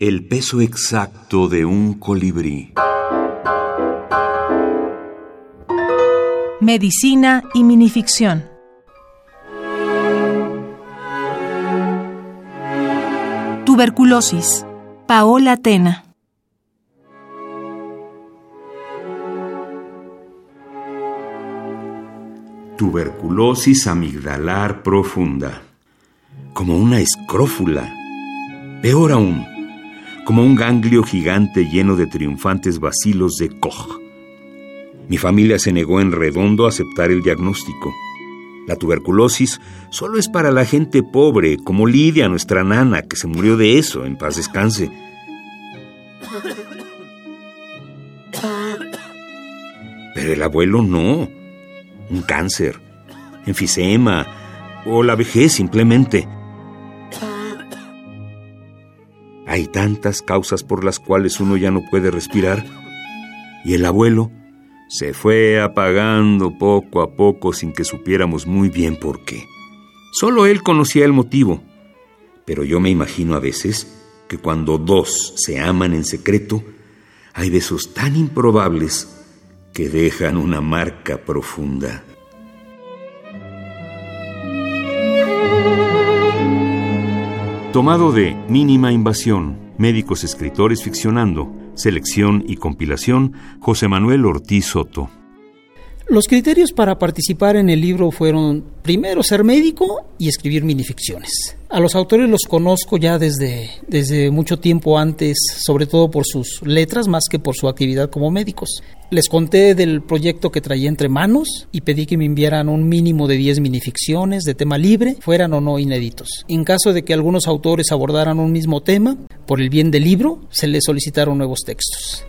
El peso exacto de un colibrí. Medicina y minificción. Tuberculosis. Paola Tena. Tuberculosis amigdalar profunda. Como una escrófula. Peor aún, como un ganglio gigante lleno de triunfantes bacilos de Koch. Mi familia se negó en redondo a aceptar el diagnóstico. La tuberculosis solo es para la gente pobre, como Lidia, nuestra nana, que se murió de eso, en paz descanse. Pero el abuelo no. Un cáncer, enfisema o la vejez simplemente. Hay tantas causas por las cuales uno ya no puede respirar. Y el abuelo se fue apagando poco a poco sin que supiéramos muy bien por qué. Solo él conocía el motivo. Pero yo me imagino a veces que cuando dos se aman en secreto, hay besos tan improbables que dejan una marca profunda. Tomado de Mínima Invasión, Médicos Escritores Ficcionando, Selección y compilación, José Manuel Ortiz Soto. Los criterios para participar en el libro fueron primero ser médico y escribir minificciones. A los autores los conozco ya desde, desde mucho tiempo antes, sobre todo por sus letras más que por su actividad como médicos. Les conté del proyecto que traía entre manos y pedí que me enviaran un mínimo de 10 minificciones de tema libre, fueran o no inéditos. En caso de que algunos autores abordaran un mismo tema, por el bien del libro, se les solicitaron nuevos textos.